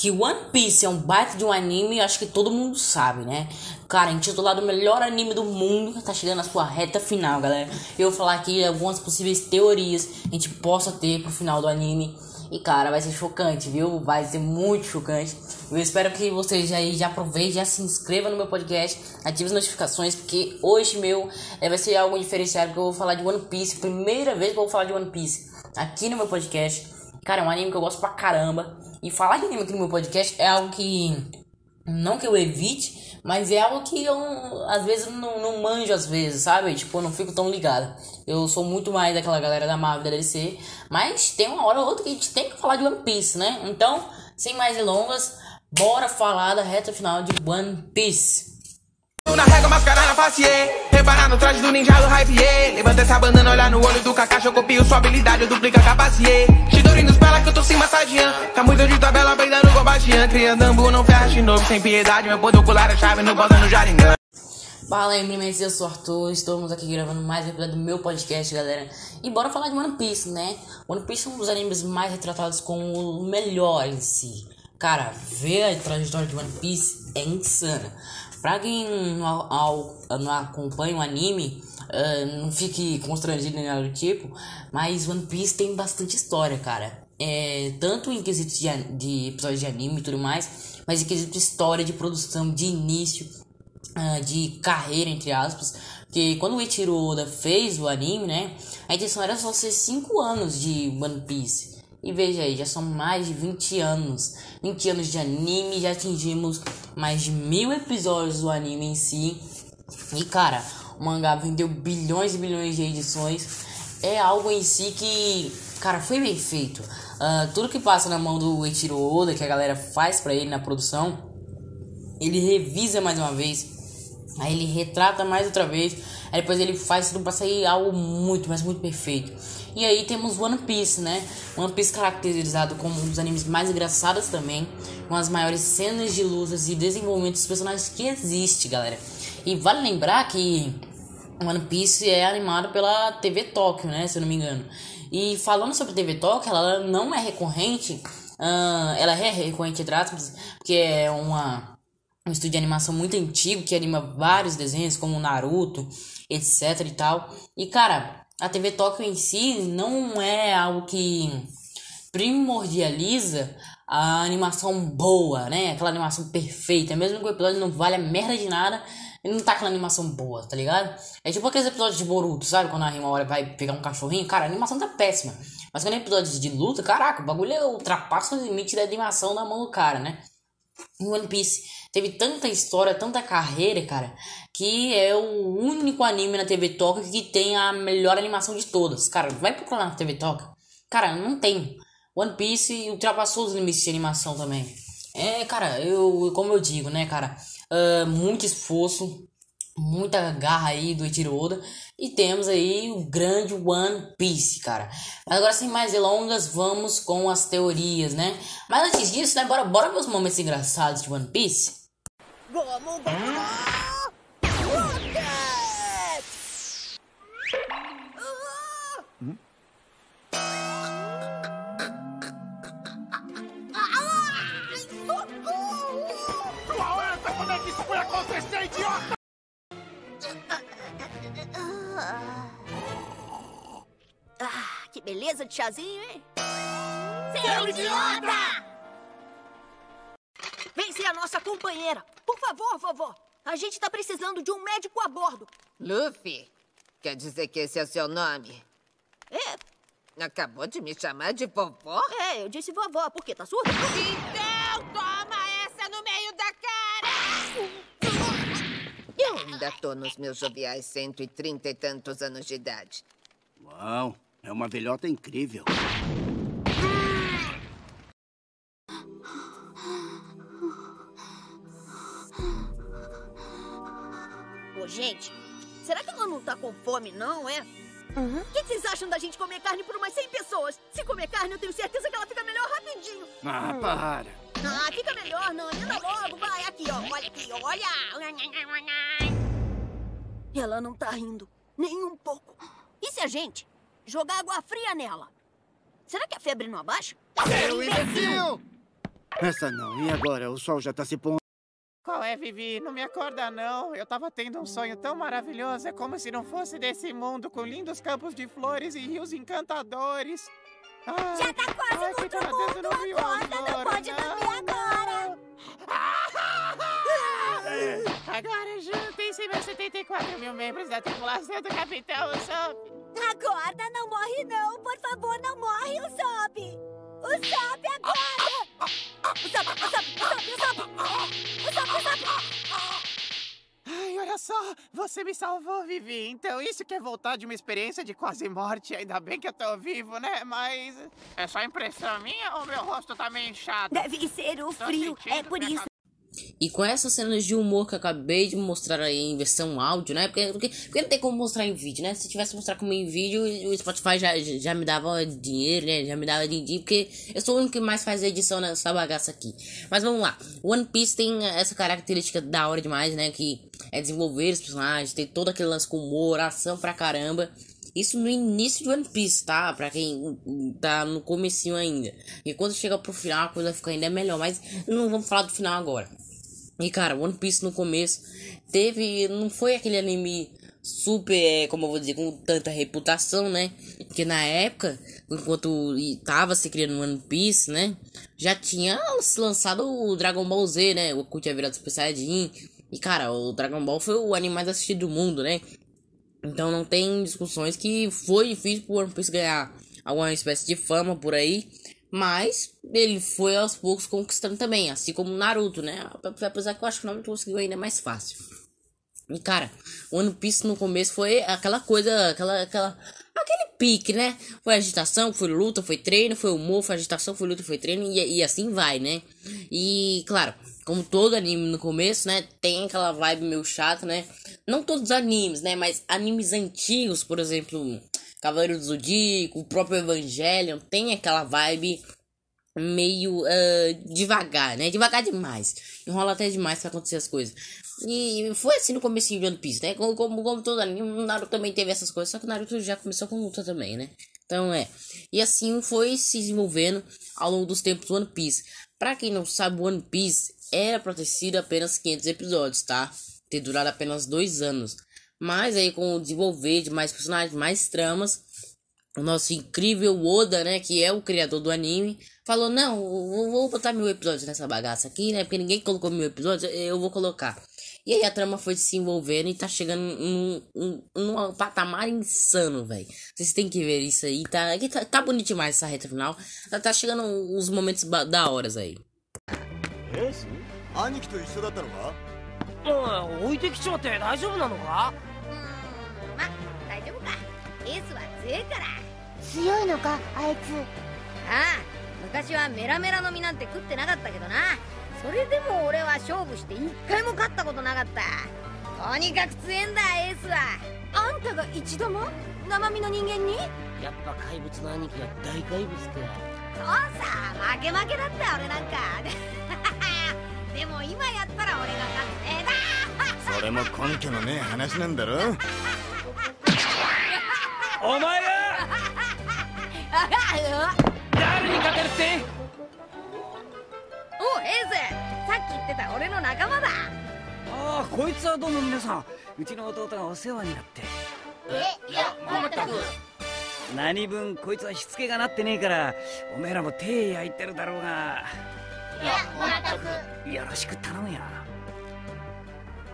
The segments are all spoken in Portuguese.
que One Piece é um baita de um anime, acho que todo mundo sabe, né? Cara, intitulado o melhor anime do mundo, tá chegando na sua reta final, galera. Eu vou falar aqui algumas possíveis teorias que a gente possa ter pro final do anime. E cara, vai ser chocante, viu? Vai ser muito chocante. Eu espero que vocês já, já aproveitem, já se inscreva no meu podcast, ative as notificações, porque hoje meu é, vai ser algo diferenciado, porque eu vou falar de One Piece, primeira vez que eu vou falar de One Piece aqui no meu podcast. Cara, é um anime que eu gosto pra caramba. E falar de anime aqui no meu podcast é algo que. Não que eu evite, mas é algo que eu às vezes não, não manjo às vezes, sabe? Tipo, eu não fico tão ligado. Eu sou muito mais daquela galera da Marvel da DC. Mas tem uma hora ou outra que a gente tem que falar de One Piece, né? Então, sem mais delongas, bora falar da reta final de One Piece. Na régua, mascarar na face, yeah. Reparar no traje do ninja do hype, yeah. Levanta essa bandana, olhar no olho do Kakashi Eu copio sua habilidade, eu duplico a capacidade Chidori nos pela que eu tô se massageando Tá muito de tabela, peidando com baixinha Criando ambu, não ferra de novo, sem piedade Meu poder ocular é chave, no bota no Jaringan Fala aí, meninas, eu sou o Arthur, estamos aqui gravando mais um episódio do meu podcast, galera. E bora falar de One Piece, né? One Piece é um dos animes mais retratados como o melhor em si. Cara, ver a trajetória de One Piece é insana. Pra quem não, ao, não acompanha o anime, uh, não fique constrangido nem nada do tipo, mas One Piece tem bastante história, cara. É, tanto em quesitos de, de episódios de anime e tudo mais, mas em quesito de história, de produção, de início, uh, de carreira, entre aspas. Porque quando o Eiichiro Oda fez o anime, né, a intenção era só ser 5 anos de One Piece. E veja aí, já são mais de 20 anos. 20 anos de anime, já atingimos mais de mil episódios do anime em si. E cara, o mangá vendeu bilhões e bilhões de edições. É algo em si que, cara, foi bem feito. Uh, tudo que passa na mão do Eiichiro Oda, que a galera faz para ele na produção, ele revisa mais uma vez. Aí ele retrata mais outra vez. Aí depois ele faz tudo pra sair algo muito, mas muito perfeito. E aí temos One Piece, né? One Piece caracterizado como um dos animes mais engraçados também, com as maiores cenas de lutas e desenvolvimento dos personagens que existe, galera. E vale lembrar que One Piece é animado pela TV Tóquio, né? Se eu não me engano. E falando sobre a TV Tóquio, ela não é recorrente. Uh, ela é recorrente, entre porque é uma um estúdio de animação muito antigo que anima vários desenhos como Naruto, etc e tal. E cara, a TV Tóquio em si não é algo que primordializa a animação boa, né? Aquela animação perfeita. Mesmo que o episódio não vale a merda de nada, ele não tá aquela animação boa, tá ligado? É tipo aqueles episódios de Boruto, sabe? Quando a Rima vai pegar um cachorrinho, cara, a animação tá péssima. Mas quando é episódio de luta, caraca, o bagulho é ultrapassa o limite da animação na mão do cara, né? Em One Piece teve tanta história, tanta carreira, cara, que é o único anime na TV Toca que tem a melhor animação de todas. Cara, vai procurar na TV Toca. Cara, não tem. One Piece ultrapassou os limites de animação também. É, cara, eu, como eu digo, né, cara, uh, muito esforço, muita garra aí do Eiichiro Oda e temos aí o grande One Piece, cara. Mas agora sem mais delongas, vamos com as teorias, né? Mas antes disso, né, bora, bora ver os momentos engraçados de One Piece. Vamos, vamos! Que beleza de chazinho, hein? Seu idiota! Vem ser a nossa companheira. Por favor, vovó. A gente tá precisando de um médico a bordo. Luffy? Quer dizer que esse é o seu nome? É. Acabou de me chamar de vovó? É, eu disse vovó, porque tá surdo? Então, toma essa no meio da cara! Eu ainda tô nos meus joviais 130 e tantos anos de idade. Uau! É uma velhota incrível. Ô, gente, será que ela não tá com fome, não, é? Uhum. O que vocês acham da gente comer carne por umas 100 pessoas? Se comer carne, eu tenho certeza que ela fica melhor rapidinho. Ah, hum. para. Ah, fica melhor, não. Anda logo, vai. Aqui, ó. Olha aqui, olha. Ela não tá rindo. Nem um pouco. E se a gente jogar água fria nela. Será que a febre não abaixa? Seu imbecil! Essa não. E agora? O sol já tá se pondo. Qual é, Vivi? Não me acorda, não. Eu tava tendo um sonho tão maravilhoso. É como se não fosse desse mundo, com lindos campos de flores e rios encantadores. Ah, Já tá quase ai, no que outro mundo, não vi o acorda, não Aurora, pode dormir agora. Agora juntem-se meus 74 mil membros da tripulação do Capitão Usopp. Acorda, não morre não. Por favor, não morre, Usopp. Usopp, acorda. Usopp, Usopp, Usopp, Usopp. Usopp, Usopp. Ai, olha só, você me salvou, Vivi. Então isso que é voltar de uma experiência de quase morte. Ainda bem que eu tô vivo, né? Mas é só impressão minha ou meu rosto tá meio inchado? Deve ser o Tô frio. É por isso. E com essas cenas de humor que eu acabei de mostrar aí em versão áudio, né? Porque, porque, porque não tem como mostrar em vídeo, né? Se tivesse mostrar como em vídeo, o Spotify já, já me dava dinheiro, né? Já me dava din-din, porque eu sou o único que mais faz edição nessa bagaça aqui. Mas vamos lá. One Piece tem essa característica da hora demais, né? Que é desenvolver os personagens, tem todo aquele lance com humor, ação pra caramba. Isso no início de One Piece, tá? Pra quem tá no comecinho ainda. E quando chega pro final, a coisa fica ainda melhor. Mas não vamos falar do final agora. E cara, One Piece no começo teve. Não foi aquele anime super, é, como eu vou dizer, com tanta reputação, né? Porque na época, enquanto tava se criando One Piece, né? Já tinha lançado o Dragon Ball Z, né? O Goku tinha virado Super Saiyajin. E cara, o Dragon Ball foi o anime mais assistido do mundo, né? Então não tem discussões que foi difícil pro One Piece ganhar alguma espécie de fama por aí. Mas ele foi aos poucos conquistando também, assim como Naruto, né? Apesar que eu acho que o Naruto conseguiu ainda mais fácil. E cara, o One Piece no começo foi aquela coisa, aquela, aquela, aquele pique, né? Foi agitação, foi luta, foi treino, foi humor, foi agitação, foi luta, foi treino e, e assim vai, né? E claro, como todo anime no começo, né? Tem aquela vibe meio chata, né? Não todos os animes, né? Mas animes antigos, por exemplo, Cavaleiro do Zodíaco, o próprio Evangelion, tem aquela vibe meio uh, devagar, né? Devagar demais. Enrola até demais pra acontecer as coisas. E foi assim no começo de One Piece, né? Como, como, como todo anime, o Naruto também teve essas coisas, só que o Naruto já começou com luta também, né? Então é. E assim foi se desenvolvendo ao longo dos tempos do One Piece. Pra quem não sabe, One Piece era pra ter sido apenas 500 episódios, tá? Ter durado apenas dois anos. Mas aí com o desenvolver de mais personagens, mais tramas, o nosso incrível Oda, né, que é o criador do anime, falou, não, vou, vou botar mil episódios nessa bagaça aqui, né, porque ninguém colocou mil episódios, eu vou colocar. E aí a trama foi se envolvendo e tá chegando num, num, num patamar insano, velho. Vocês têm que ver isso aí, tá, tá, tá bonito demais essa reta final. Tá, tá chegando uns momentos da horas aí. 兄ま大丈夫か。エースは強いから。強いのかあいつ。ああ昔はメラメラの実なんて食ってなかったけどな。それでも俺は勝負して一回も勝ったことなかった。とにかく強えんだエースは。あんたが一度も？生身の人間に？やっぱ怪物の兄貴は大怪物か。そうさ負け負けだった俺なんか。でも今やったら俺が勝つ。だそれも根拠のねえ話なんだろ？お前が誰に勝てるって？おエースさっき言ってた俺の仲間だ。ああこいつはどうも皆さん。うちの弟がお世話になって。えいや全く。何分こいつはしつけがなってねえからおめえらも手焼いてるだろうが。いや全く。よろしく頼むよ。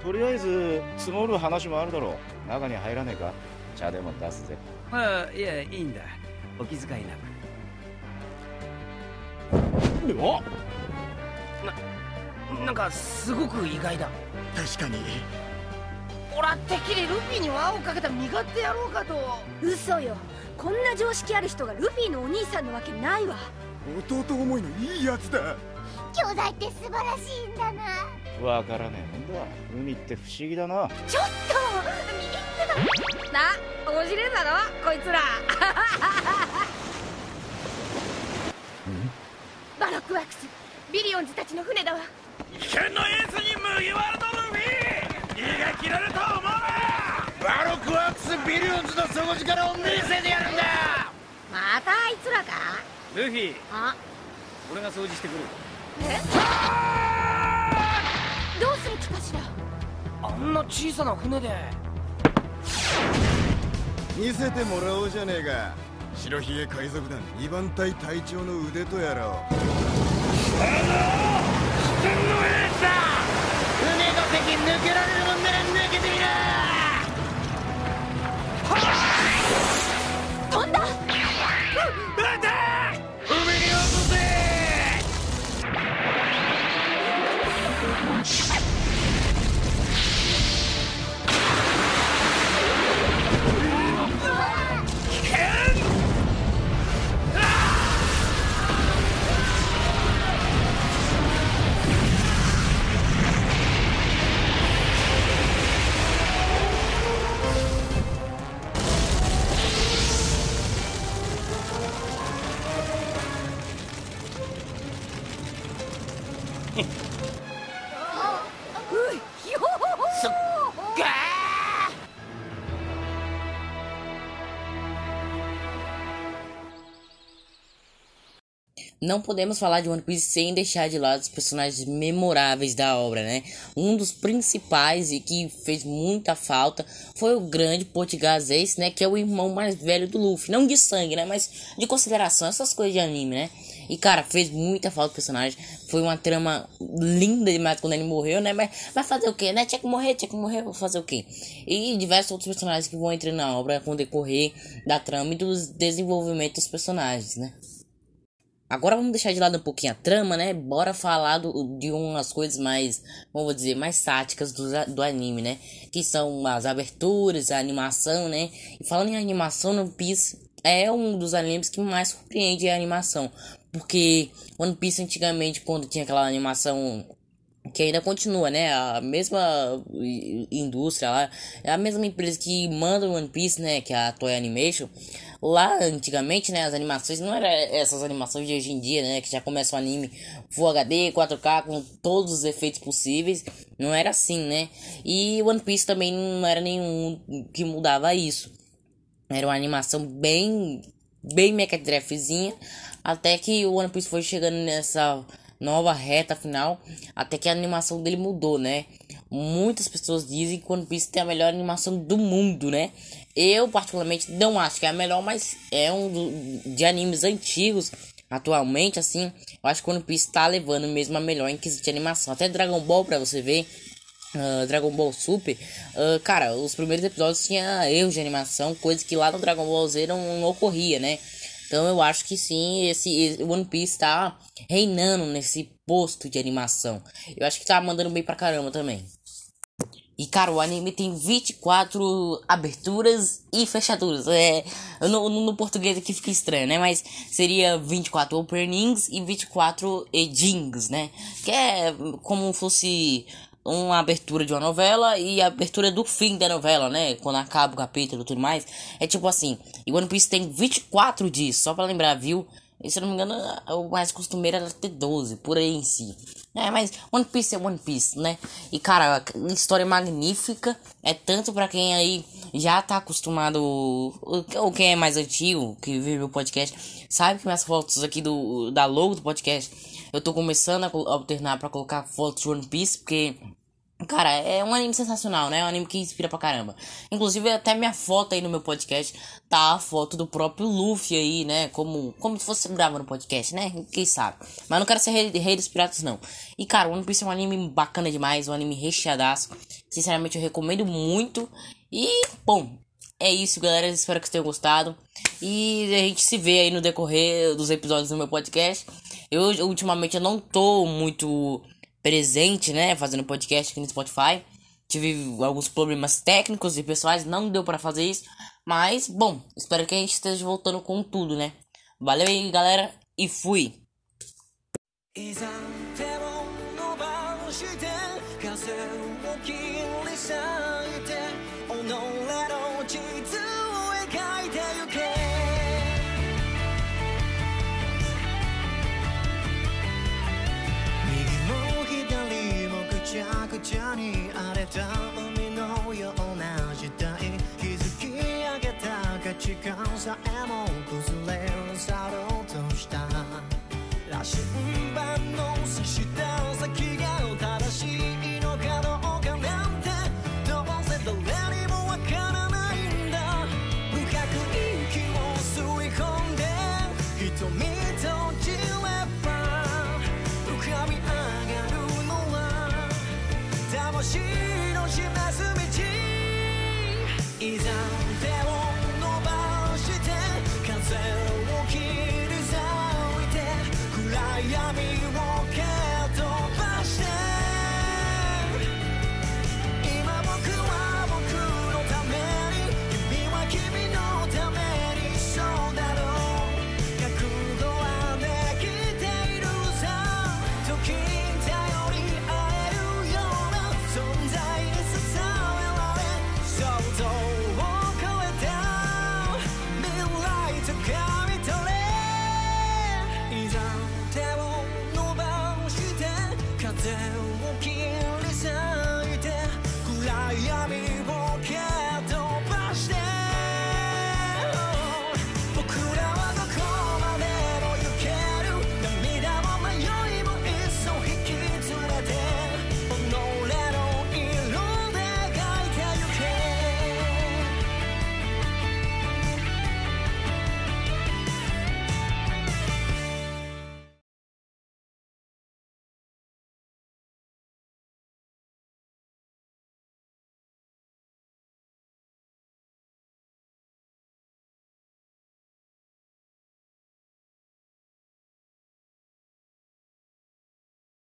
とりあえず積もる話もあるだろう。中に入らねえか？茶でも出すぜああいやいいんだ。お気遣いなおくなんかすごく意外だ。確かに。俺はてっきりルフィに輪をかけた身勝手やろうかと。嘘よ。こんな常識ある人がルフィのお兄さんのわけないわ。弟思いのいいやつだ。兄弟って素晴らしいんだなわからねえもんだ。海って不思議だな。ちょっとビビってたな面白いだろ？こいつら。バロックワークスビリオンズたちの船だわ。危険のエースに麦わらのルフィ逃げ切れると思う。なバロックワークスビリオンズの底力を見せてやるんだ。またあいつらか？ルフィ。あ？俺が掃除してくる。え？どうする気かしらあんな小さな船で。見せてもらおうじゃねえか。白ひげ海賊団2番隊隊長の腕とやらを。船のエースだ そっかNão podemos falar de One Piece sem deixar de lado os personagens memoráveis da obra, né? Um dos principais e que fez muita falta foi o grande Português Ace, né? Que é o irmão mais velho do Luffy. Não de sangue, né? Mas de consideração, essas coisas de anime, né? E cara, fez muita falta o personagem. Foi uma trama linda demais quando ele morreu, né? Mas vai fazer o que, né? Tinha que morrer, tinha que morrer, fazer o que? E diversos outros personagens que vão entrar na obra com o decorrer da trama e do desenvolvimento dos personagens, né? Agora vamos deixar de lado um pouquinho a trama, né? Bora falar do, de umas coisas mais, vamos dizer, mais táticas do, do anime, né? Que são as aberturas, a animação, né? E falando em animação, One Piece é um dos animes que mais surpreende a animação. Porque One Piece antigamente, quando tinha aquela animação que ainda continua, né? A mesma indústria lá, é a mesma empresa que manda One Piece, né? Que é a Toei Animation. Lá, antigamente, né? As animações não eram essas animações de hoje em dia, né? Que já começa o anime Full HD, 4K, com todos os efeitos possíveis. Não era assim, né? E One Piece também não era nenhum que mudava isso. Era uma animação bem, bem mequetrefezinha. Até que o One Piece foi chegando nessa nova reta final, até que a animação dele mudou, né? Muitas pessoas dizem que One Piece tem a melhor animação do mundo, né? Eu particularmente não acho que é a melhor, mas é um do, de animes antigos atualmente, assim, eu acho que One Piece tá levando mesmo a melhor em quesito de animação. Até Dragon Ball, pra você ver, Uh, Dragon Ball Super, uh, cara, os primeiros episódios tinha erros de animação, coisa que lá no Dragon Ball Z não, não ocorria, né? Então eu acho que sim, esse One Piece tá reinando nesse posto de animação. Eu acho que tá mandando bem pra caramba também. E cara, o anime tem 24 aberturas e fechaduras. É, no, no, português aqui fica estranho, né? Mas seria 24 openings e 24 endings, né? Que é como fosse uma abertura de uma novela e a abertura do fim da novela, né? Quando acaba o capítulo e tudo mais. É tipo assim. E One Piece tem 24 dias, só pra lembrar, viu? E se eu não me engano, o mais costumeiro era ter 12, por aí em si. É, mas One Piece é One Piece, né? E cara, a história magnífica. É tanto para quem aí já tá acostumado, ou quem é mais antigo, que vive o podcast, sabe que minhas fotos aqui do da logo do podcast, eu tô começando a alternar para colocar fotos de One Piece, porque Cara, é um anime sensacional, né? É um anime que inspira pra caramba. Inclusive, até minha foto aí no meu podcast tá a foto do próprio Luffy aí, né? Como, como se fosse gravando no podcast, né? Quem sabe? Mas não quero ser rei, rei dos piratas, não. E, cara, One Piece é um anime bacana demais, um anime recheadaço. Sinceramente, eu recomendo muito. E, bom, é isso, galera. Espero que vocês tenham gostado. E a gente se vê aí no decorrer dos episódios do meu podcast. Eu, ultimamente, eu não tô muito presente, né, fazendo podcast aqui no Spotify. Tive alguns problemas técnicos e pessoais, não deu para fazer isso, mas bom, espero que a gente esteja voltando com tudo, né? Valeu aí, galera, e fui. くちゃに荒れた海のような時代築き上げた価値観さえも崩れ去ろうとした羅針盤の刺した先が正しいのかどうかなんてどうせ誰にもわからないんだ深く息を吸い込んで瞳示す道。いざ